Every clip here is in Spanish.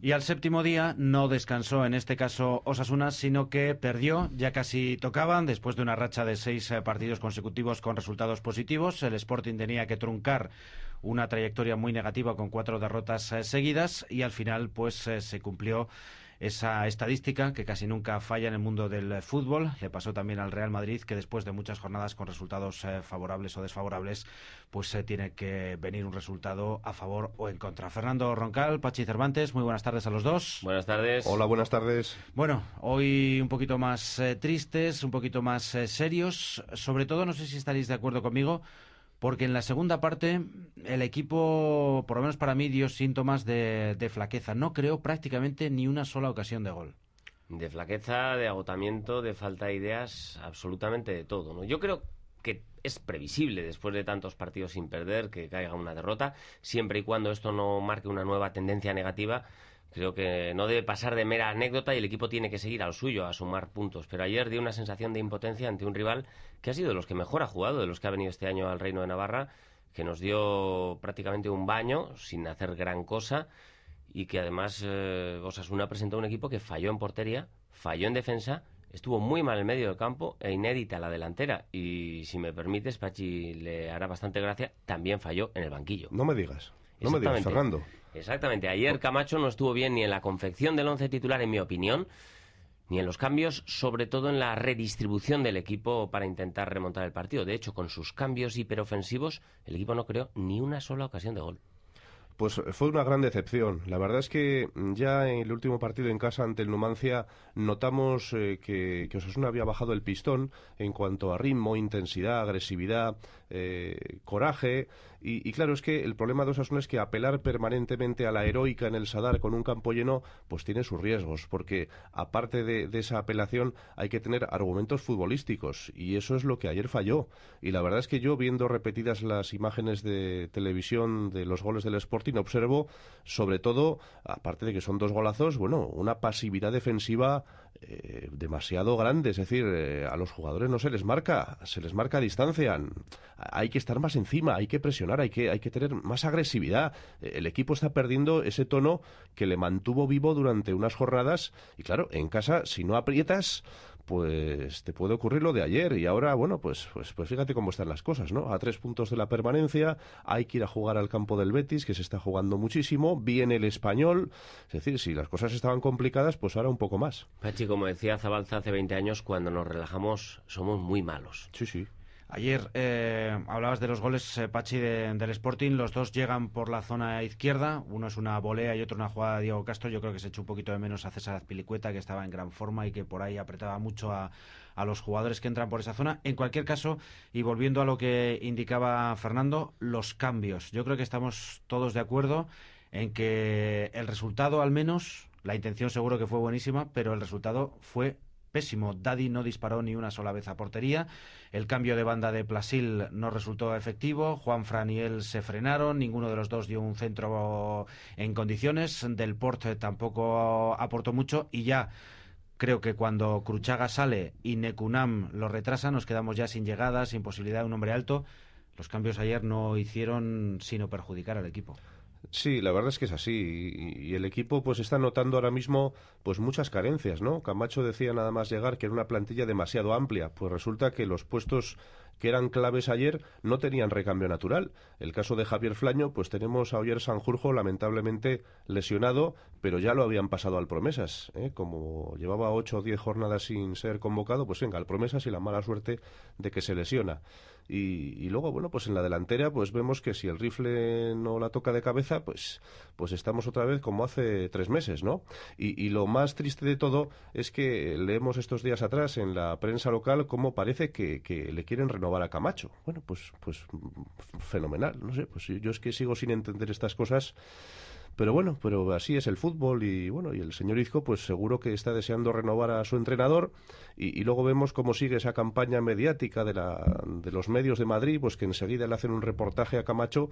Y al séptimo día no descansó en este caso Osasuna, sino que perdió, ya casi tocaban, después de una racha de seis eh, partidos consecutivos con resultados positivos. El Sporting tenía que truncar una trayectoria muy negativa con cuatro derrotas eh, seguidas y al final pues eh, se cumplió esa estadística que casi nunca falla en el mundo del fútbol. Le pasó también al Real Madrid que después de muchas jornadas con resultados eh, favorables o desfavorables, pues eh, tiene que venir un resultado a favor o en contra. Fernando Roncal, Pachi Cervantes, muy buenas tardes a los dos. Buenas tardes. Hola, buenas tardes. Bueno, hoy un poquito más eh, tristes, un poquito más serios. Sobre todo, no sé si estaréis de acuerdo conmigo, porque en la segunda parte el equipo, por lo menos para mí, dio síntomas de, flaqueza. No creó prácticamente ni una sola ocasión de gol. De flaqueza, de agotamiento, de falta de ideas, absolutamente de todo. ¿no? Yo creo que es previsible después de tantos partidos sin perder que caiga una derrota, siempre y cuando esto no marque una nueva tendencia negativa Creo que no debe pasar de mera anécdota y el equipo tiene que seguir al suyo, a sumar puntos. Pero ayer dio una sensación de impotencia ante un rival que ha sido de los que mejor ha jugado, de los que ha venido este año al Reino de Navarra, que nos dio prácticamente un baño sin hacer gran cosa y que además eh, Osasuna presentó un equipo que falló en portería, falló en defensa, estuvo muy mal en medio del campo e inédita la delantera. Y si me permites, Pachi le hará bastante gracia, también falló en el banquillo. No me digas. No me digas, Fernando. Exactamente. Ayer Camacho no estuvo bien ni en la confección del once titular, en mi opinión, ni en los cambios, sobre todo en la redistribución del equipo para intentar remontar el partido. De hecho, con sus cambios hiperofensivos, el equipo no creó ni una sola ocasión de gol. Pues fue una gran decepción. La verdad es que ya en el último partido en casa ante el Numancia notamos eh, que, Osasuna había bajado el pistón en cuanto a ritmo, intensidad, agresividad, eh, coraje. Y, claro, es que el problema de Osasuna es que apelar permanentemente a la heroica en el Sadar con un campo lleno, pues tiene sus riesgos, porque aparte de, de esa apelación hay que tener argumentos futbolísticos. Y eso es lo que ayer falló. Y la verdad es que yo, viendo repetidas las imágenes de televisión de los goles del Sporting, observo, sobre todo, aparte de que son dos golazos, bueno, una pasividad defensiva eh, demasiado grande. Es decir, eh, a los jugadores no se les marca, se les marca a distancia. Hay que estar más encima, hay que presionar, hay que, hay que tener más agresividad. El equipo está perdiendo ese tono que le mantuvo vivo durante unas jornadas. Y claro, en casa, si no aprietas, pues te puede ocurrir lo de ayer y ahora, bueno, pues, pues, pues fíjate cómo están las cosas, ¿no? A tres puntos de la permanencia, hay que ir a jugar al campo del Betis, que se está jugando muchísimo, viene el español, es decir, si las cosas estaban complicadas, pues ahora un poco más. Pachi, como decía Zabalza hace 20 años, cuando nos relajamos somos muy malos. Sí, sí. Ayer eh, hablabas de los goles, eh, Pachi, de, del Sporting. Los dos llegan por la zona izquierda. Uno es una volea y otro una jugada de Diego Castro. Yo creo que se echó un poquito de menos a César Azpilicueta, que estaba en gran forma y que por ahí apretaba mucho a, a los jugadores que entran por esa zona. En cualquier caso, y volviendo a lo que indicaba Fernando, los cambios. Yo creo que estamos todos de acuerdo en que el resultado, al menos, la intención seguro que fue buenísima, pero el resultado fue pésimo. Daddy no disparó ni una sola vez a portería. El cambio de banda de Plasil no resultó efectivo. Juan Fran y él se frenaron. Ninguno de los dos dio un centro en condiciones. Del Porte tampoco aportó mucho. Y ya creo que cuando Cruchaga sale y Necunam lo retrasa, nos quedamos ya sin llegada, sin posibilidad de un hombre alto. Los cambios ayer no hicieron sino perjudicar al equipo. Sí, la verdad es que es así y, y, el equipo pues está notando ahora mismo pues muchas carencias, ¿no? Camacho decía nada más llegar que era una plantilla demasiado amplia, pues resulta que los puestos que eran claves ayer no tenían recambio natural. El caso de Javier Flaño, pues tenemos a Oyer Sanjurjo lamentablemente lesionado, pero ya lo habían pasado al Promesas, ¿eh? como llevaba ocho o diez jornadas sin ser convocado, pues venga, al Promesas y la mala suerte de que se lesiona. Y, luego, bueno, pues en la delantera, pues vemos que si el rifle no la toca de cabeza, pues, pues estamos otra vez como hace tres meses, ¿no? Y, lo más triste de todo es que leemos estos días atrás en la prensa local cómo parece que, que le quieren renovar a Camacho. Bueno, pues, pues fenomenal, no sé, pues yo es que sigo sin entender estas cosas. Pero bueno, pero así es el fútbol y bueno, y el señor Izco pues seguro que está deseando renovar a su entrenador y, luego vemos cómo sigue esa campaña mediática de, la, de los medios de Madrid, pues que enseguida le hacen un reportaje a Camacho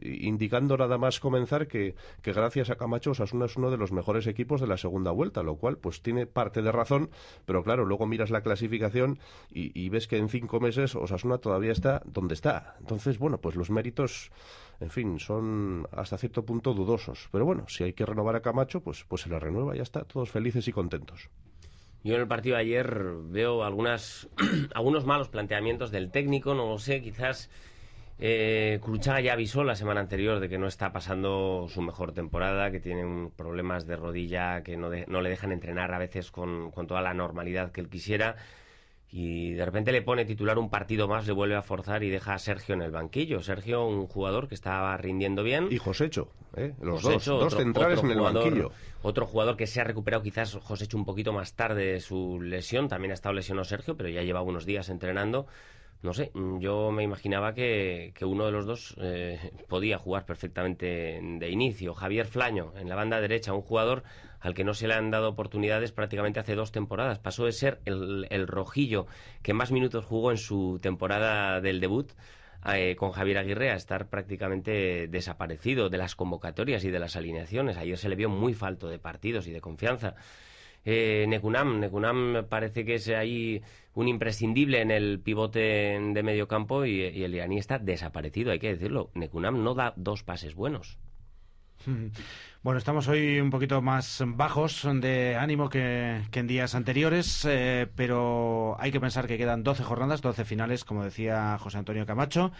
indicando nada más comenzar que, que gracias a Camacho Osasuna es uno de los mejores equipos de la segunda vuelta, lo cual pues tiene parte de razón, pero claro, luego miras la clasificación y, y ves que en cinco meses Osasuna todavía está donde está. Entonces, bueno, pues los méritos en fin, son hasta cierto punto dudosos. Pero bueno, si hay que renovar a Camacho, pues, pues se le renueva y ya está, todos felices y contentos. Yo en el partido de ayer veo algunas, algunos malos planteamientos del técnico, no lo sé, quizás eh, Cruchaga ya avisó la semana anterior de que no está pasando su mejor temporada, que tiene problemas de rodilla, que no, no le dejan entrenar a veces con, con toda la normalidad que él quisiera y de repente le pone titular un partido más, le vuelve a forzar y deja a Sergio en el banquillo. Sergio, un jugador que estaba rindiendo bien. Y Josécho, ¿eh? los dos, dos centrales en el banquillo. Otro jugador que se ha recuperado quizás Josécho un poquito más tarde de su lesión, también ha estado lesionado Sergio, pero ya lleva unos días entrenando no sé, yo me imaginaba que, uno de los dos eh, podía jugar perfectamente de inicio. Javier Flaño, en la banda derecha, un jugador al que no se le han dado oportunidades prácticamente hace dos temporadas. Pasó de ser el, rojillo que más minutos jugó en su temporada del debut eh, con Javier Aguirre a estar prácticamente desaparecido de las convocatorias y de las alineaciones. Ayer se le vio muy falto de partidos y de confianza. Eh, Nekunam, parece que es ahí un imprescindible en el pivote de medio campo y, el iraní está desaparecido, hay que decirlo. Nekunam no da dos pases buenos. Bueno, estamos hoy un poquito más bajos de ánimo que, en días anteriores, eh, pero hay que pensar que quedan 12 jornadas, 12 finales, como decía José Antonio Camacho.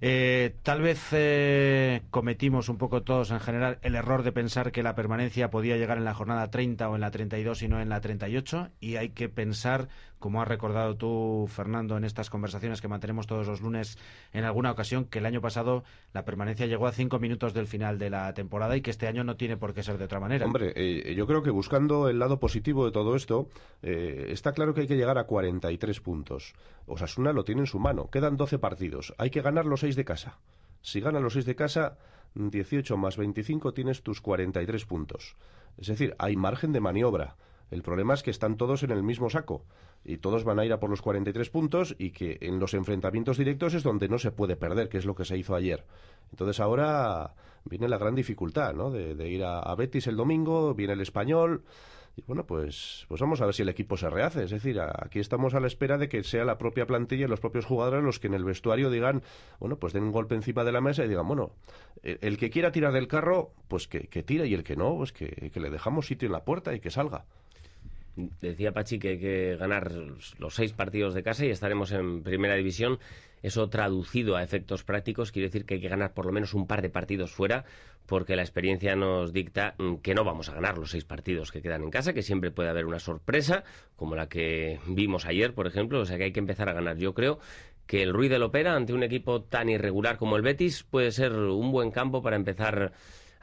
Eh, tal vez eh, cometimos un poco todos en general el error de pensar que la permanencia podía llegar en la jornada 30 o en la 32 y no en la 38 y hay que pensar, como has recordado tú, Fernando, en estas conversaciones que mantenemos todos los lunes en alguna ocasión, que el año pasado la permanencia llegó a cinco minutos del final de la temporada y que este año no tiene por qué ser de otra manera. Hombre, eh, yo creo que buscando el lado positivo de todo esto, está claro que hay que llegar a 43 puntos. Osasuna lo tiene en su mano. Quedan 12 partidos. Hay que ganar los 6 de casa. Si ganas los 6 de casa, 18 más 25 tienes tus 43 puntos. Es decir, hay margen de maniobra. El problema es que están todos en el mismo saco y todos van a ir a por los 43 puntos y que en los enfrentamientos directos es donde no se puede perder, que es lo que se hizo ayer. Entonces ahora viene la gran dificultad, ¿no? De, de ir a, Betis el domingo, viene el español. Y bueno, pues, pues vamos a ver si el equipo se rehace. Es decir, aquí estamos a la espera de que sea la propia plantilla y los propios jugadores los que en el vestuario digan, bueno, pues den un golpe encima de la mesa y digan, bueno, el, que quiera tirar del carro, pues que, que tire y el que no, pues que, que le dejamos sitio en la puerta y que salga. Decía Pachi que hay que ganar los seis partidos de casa y estaremos en primera división. Eso traducido a efectos prácticos quiere decir que hay que ganar por lo menos un par de partidos fuera, porque la experiencia nos dicta mm, que no vamos a ganar los seis partidos que quedan en casa, que siempre puede haber una sorpresa, como la que vimos ayer, por ejemplo, o sea que hay que empezar a ganar. Yo creo que el Ruiz del Opera, ante un equipo tan irregular como el Betis, puede ser un buen campo para empezar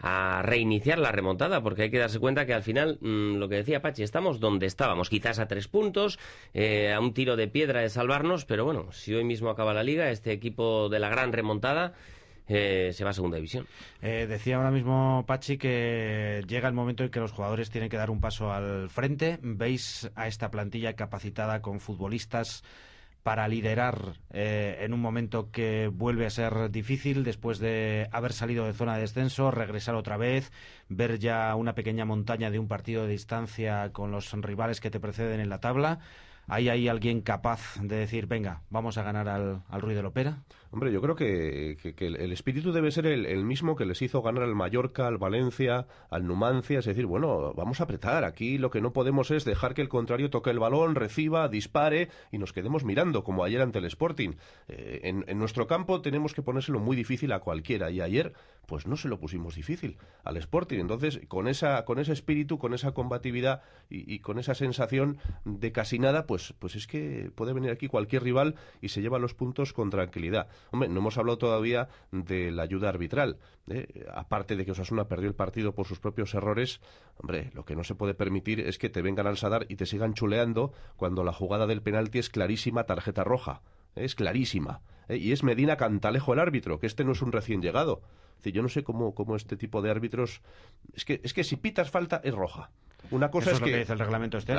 a reiniciar la remontada, porque hay que darse cuenta que al final, mm, lo que decía Pachi, estamos donde estábamos, quizás a tres puntos, eh, a un tiro de piedra de salvarnos, pero bueno, si hoy mismo acaba la liga, este equipo de la gran remontada eh, se va a segunda división. Eh, decía ahora mismo Pachi que llega el momento en que los jugadores tienen que dar un paso al frente. ¿Veis a esta plantilla capacitada con futbolistas? Para liderar eh, en un momento que vuelve a ser difícil después de haber salido de zona de descenso, regresar otra vez, ver ya una pequeña montaña de un partido de distancia con los rivales que te preceden en la tabla. ¿Hay ahí alguien capaz de decir, venga, vamos a ganar al, al Ruiz del Opera? Hombre, yo creo que, el espíritu debe ser el, mismo que les hizo ganar al Mallorca, al Valencia, al Numancia. Es decir, bueno, vamos a apretar. Aquí lo que no podemos es dejar que el contrario toque el balón, reciba, dispare y nos quedemos mirando, como ayer ante el Sporting. Eh, en, nuestro campo tenemos que ponérselo muy difícil a cualquiera. Y ayer, pues no se lo pusimos difícil al Sporting. Entonces, con, esa, con ese espíritu, con esa combatividad y, con esa sensación de casi nada, pues, pues es que puede venir aquí cualquier rival y se lleva los puntos con tranquilidad. Hombre, no hemos hablado todavía de la ayuda arbitral. ¿eh? Aparte de que Osasuna perdió el partido por sus propios errores, hombre, lo que no se puede permitir es que te vengan al Sadar y te sigan chuleando cuando la jugada del penalti es clarísima tarjeta roja. ¿eh? Es clarísima. ¿eh? Y es Medina Cantalejo el árbitro, que este no es un recién llegado. yo no sé cómo, cómo este tipo de árbitros... Es que, es que si pitas falta es roja. Una cosa es, que, dice el reglamento este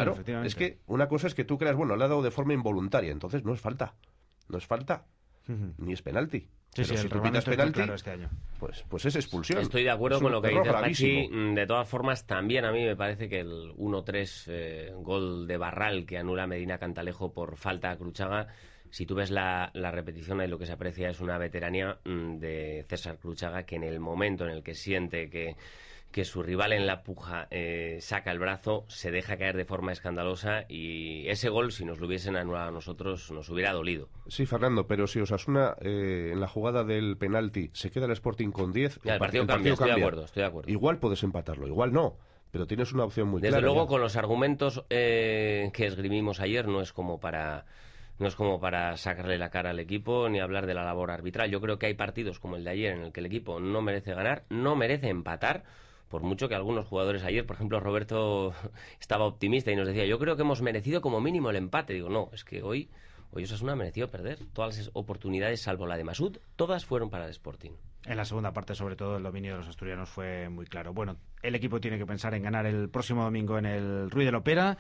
Es que una cosa es que tú creas, bueno, le ha dado de forma involuntaria, entonces no es falta. No es falta ni es penalti. Sí, sí, si tú pitas penalti, este año. Pues, pues es expulsión. Estoy de acuerdo con lo que dice Pachi. De todas formas, también a mí me parece que el 1-3 eh, gol de Barral que anula Medina Cantalejo por falta a Cruchaga si tú ves la, la repetición, ahí lo que se aprecia es una veteranía mm, de César Cruchaga que en el momento en el que siente que que su rival en la puja eh, saca el brazo, se deja caer de forma escandalosa y ese gol, si nos lo hubiesen anulado a nosotros, nos hubiera dolido. Sí, Fernando, pero si Osasuna eh, en la jugada del penalti se queda el Sporting con 10, el, partido, cambia, Estoy, de acuerdo, estoy de acuerdo. Igual puedes empatarlo, igual no. Pero tienes una opción muy Desde clara. Desde luego, con los argumentos eh, que esgrimimos ayer, no es como para no es como para sacarle la cara al equipo ni hablar de la labor arbitral. Yo creo que hay partidos como el de ayer en el que el equipo no merece ganar, no merece empatar por mucho que algunos jugadores ayer, por ejemplo, Roberto estaba optimista y nos decía, yo creo que hemos merecido como mínimo el empate. Digo, no, es que hoy, hoy Osasuna ha merecido perder. Todas las oportunidades, salvo la de Masud, todas fueron para el Sporting. En la segunda parte, sobre todo, el dominio de los asturianos fue muy claro. Bueno, el equipo tiene que pensar en ganar el próximo domingo en el Ruiz de Lopera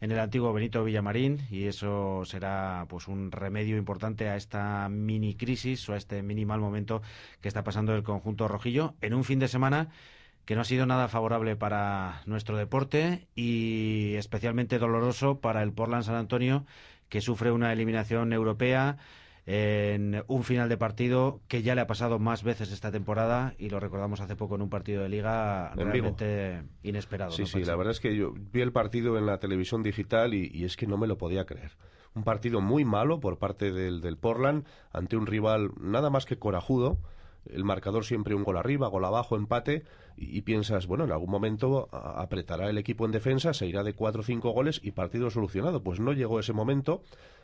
en el antiguo Benito Villamarín y eso será pues un remedio importante a esta mini crisis o a este mini mal momento que está pasando el conjunto rojillo en un fin de semana que no ha sido nada favorable para nuestro deporte y especialmente doloroso para el Portland San Antonio, que sufre una eliminación europea en un final de partido que ya le ha pasado más veces esta temporada y lo recordamos hace poco en un partido de liga realmente inesperado. Sí, sí, la verdad es que yo vi el partido en la televisión digital y, es que no me lo podía creer. Un partido muy malo por parte del, del Portland ante un rival nada más que corajudo el marcador siempre un gol arriba, gol abajo, empate, y, piensas, bueno, en algún momento apretará el equipo en defensa, se irá de cuatro o cinco goles y partido solucionado. Pues no llegó ese momento.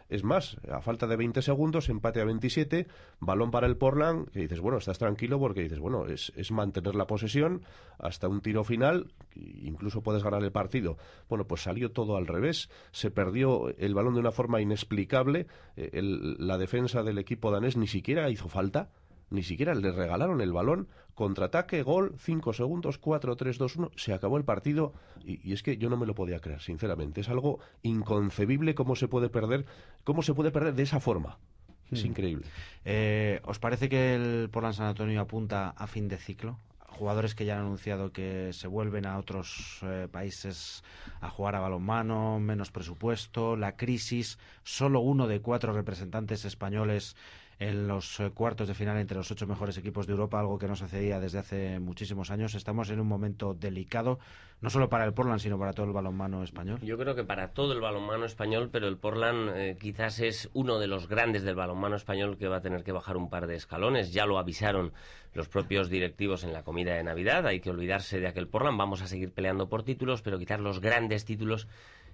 Es más, a falta de 20 segundos, empate a 27, balón para el Portland, que dices, bueno, estás tranquilo porque dices, bueno, es, es mantener la posesión hasta un tiro final, incluso puedes ganar el partido. Bueno, pues salió todo al revés, se perdió el balón de una forma inexplicable, eh, la defensa del equipo danés ni siquiera hizo falta ni siquiera le regalaron el balón, contraataque, gol, 5 segundos, 4, 3, 2, 1, se acabó el partido y, es que yo no me lo podía creer, sinceramente. Es algo inconcebible cómo se puede perder, cómo se puede perder de esa forma. Es increíble. Eh, ¿Os parece que el Portland San Antonio apunta a fin de ciclo? Jugadores que ya han anunciado que se vuelven a otros eh, países a jugar a balonmano, menos presupuesto, la crisis, solo uno de cuatro representantes españoles en los eh, cuartos de final entre los ocho mejores equipos de Europa, algo que no sucedía desde hace muchísimos años. Estamos en un momento delicado, no solo para el Portland, sino para todo el balonmano español. Yo creo que para todo el balonmano español, pero el Portland eh, quizás es uno de los grandes del balonmano español que va a tener que bajar un par de escalones. Ya lo avisaron los propios directivos en la comida de Navidad. Hay que olvidarse de aquel Portland. Vamos a seguir peleando por títulos, pero quitar los grandes títulos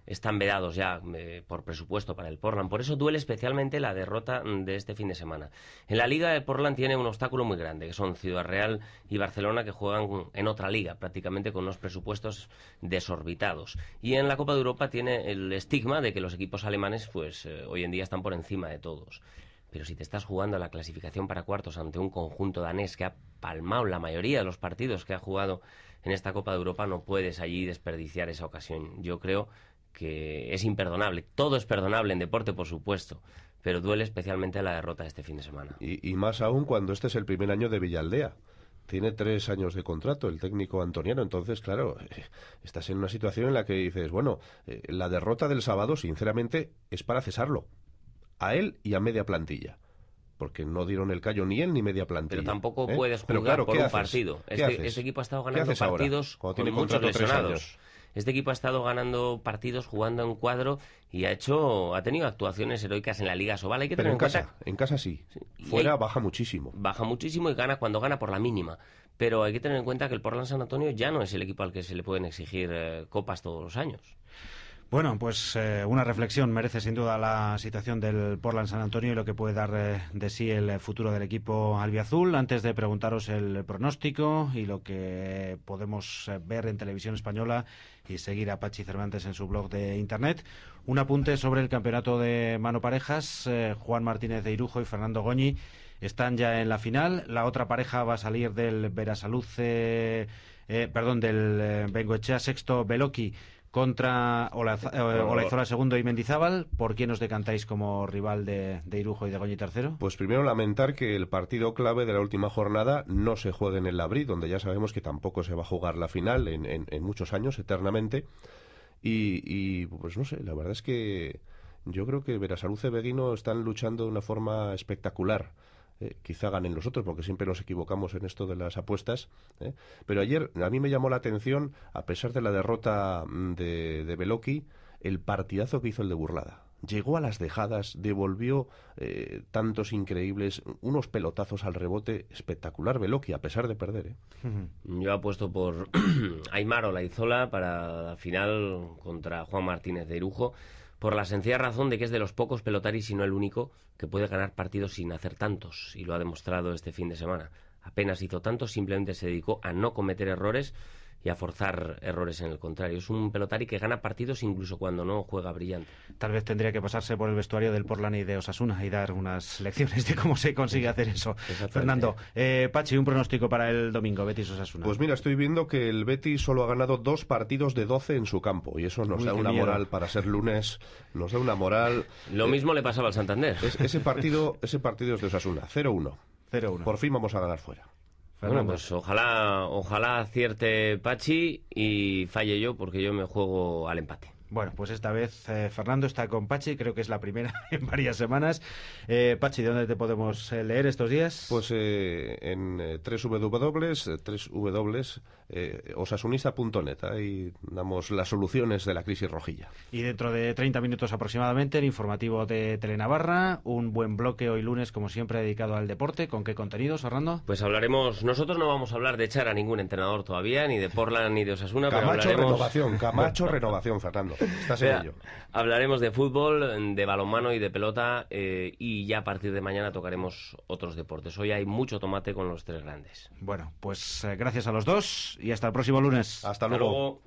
están vedados ya eh, por presupuesto para el Portland. Por eso duele especialmente la derrota de este fin de semana. En la liga el Portland tiene un obstáculo muy grande, que son Ciudad Real y Barcelona, que juegan en otra liga, prácticamente con unos presupuestos desorbitados. Y en la Copa de Europa tiene el estigma de que los equipos alemanes, pues eh, hoy en día están por encima de todos. Pero si te estás jugando la clasificación para cuartos ante un conjunto danés que ha palmado la mayoría de los partidos que ha jugado en esta Copa de Europa, no puedes allí desperdiciar esa ocasión. Yo creo que es imperdonable. Todo es perdonable en deporte, por supuesto, pero duele especialmente la derrota de este fin de semana. Y, más aún cuando este es el primer año de Villaldea. Tiene tres años de contrato el técnico antoniano, entonces, claro, estás en una situación en la que dices, bueno, eh, la derrota del sábado, sinceramente, es para cesarlo. A él y a media plantilla porque no dieron el callo ni él ni media plantilla. Pero tampoco ¿eh? puedes jugar por un partido. Este, este, equipo ha estado ganando partidos con muchos lesionados. Este equipo ha estado ganando partidos, jugando en cuadro y ha hecho, ha tenido actuaciones heroicas en la Liga Sobal. Hay que tener en, casa, en casa sí. Fuera baja muchísimo. Baja muchísimo y gana cuando gana por la mínima. Pero hay que tener en cuenta que el Portland San Antonio ya no es el equipo al que se le pueden exigir eh, copas todos los años. Bueno, pues eh, una reflexión merece sin duda la situación del Portland San Antonio y lo que puede dar eh, de sí el futuro del equipo albiazul. Antes de preguntaros el pronóstico y lo que podemos eh, ver en televisión española y seguir a Pachi Cervantes en su blog de internet, un apunte sobre el campeonato de mano parejas. Juan Martínez de Irujo y Fernando Goñi están ya en la final. La otra pareja va a salir del Verasaluce, perdón, del Bengoechea sexto Beloki contra Olaizola segundo y Mendizábal. ¿Por quién os decantáis como rival de, Irujo y de Goñi tercero? Pues primero lamentar que el partido clave de la última jornada no se juegue en el Labrí, donde ya sabemos que tampoco se va a jugar la final en, muchos años, eternamente. Y, y, pues no sé, la verdad es que yo creo que Verasaluce y Beguino están luchando de una forma espectacular. Eh, quizá ganen los otros, porque siempre nos equivocamos en esto de las apuestas. ¿eh? Pero ayer a mí me llamó la atención, a pesar de la derrota mm, de, de Beloki, el partidazo que hizo el de Burlada. Llegó a las dejadas, devolvió eh, tantos increíbles, unos pelotazos al rebote espectacular Beloki, a pesar de perder. ¿eh? Yo apuesto por Aymar Olaizola para la final contra Juan Martínez de Irujo por la sencilla razón de que es de los pocos pelotaris y no el único que puede ganar partidos sin hacer tantos, y lo ha demostrado este fin de semana. Apenas hizo tantos, simplemente se dedicó a no cometer errores y a forzar errores en el contrario. Es un pelotari que gana partidos incluso cuando no juega brillante. Tal vez tendría que pasarse por el vestuario del Portland y de Osasuna y dar unas lecciones de cómo se consigue hacer eso. Fernando, eh, Pachi, un pronóstico para el domingo, Betis Osasuna. Pues mira, estoy viendo que el Betis solo ha ganado dos partidos de 12 en su campo y eso nos Uy, da una miedo. moral para ser lunes, nos da una moral. Lo mismo le pasaba al Santander. Es- ese partido, ese partido es de Osasuna, 0-1. 0-1. Por fin vamos a ganar fuera. Bueno, pues ojalá, ojalá acierte Pachi y falle yo porque yo me juego al empate. Bueno, pues esta vez eh, Fernando está con Pachi, creo que es la primera en varias semanas. Eh, Pachi, ¿dónde te podemos eh, leer estos días? Pues eh, en eh, www, eh, 3W, eh, osasunista.net. Ahí damos las soluciones de la crisis rojilla. Y dentro de 30 minutos aproximadamente, el informativo de Telenavarra, un buen bloque hoy lunes, como siempre, dedicado al deporte. ¿Con qué contenidos, Fernando? Pues hablaremos, nosotros no vamos a hablar de echar a ningún entrenador todavía, ni de Portland ni de Osasuna, pero Camacho hablaremos... renovación, Camacho renovación, Fernando. Estás en Vea, ello. hablaremos de fútbol, de balonmano y de pelota eh, y ya a partir de mañana tocaremos otros deportes. Hoy hay mucho tomate con los tres grandes. Bueno, pues eh, gracias a los dos y hasta el próximo lunes. Hasta Hasta luego. luego.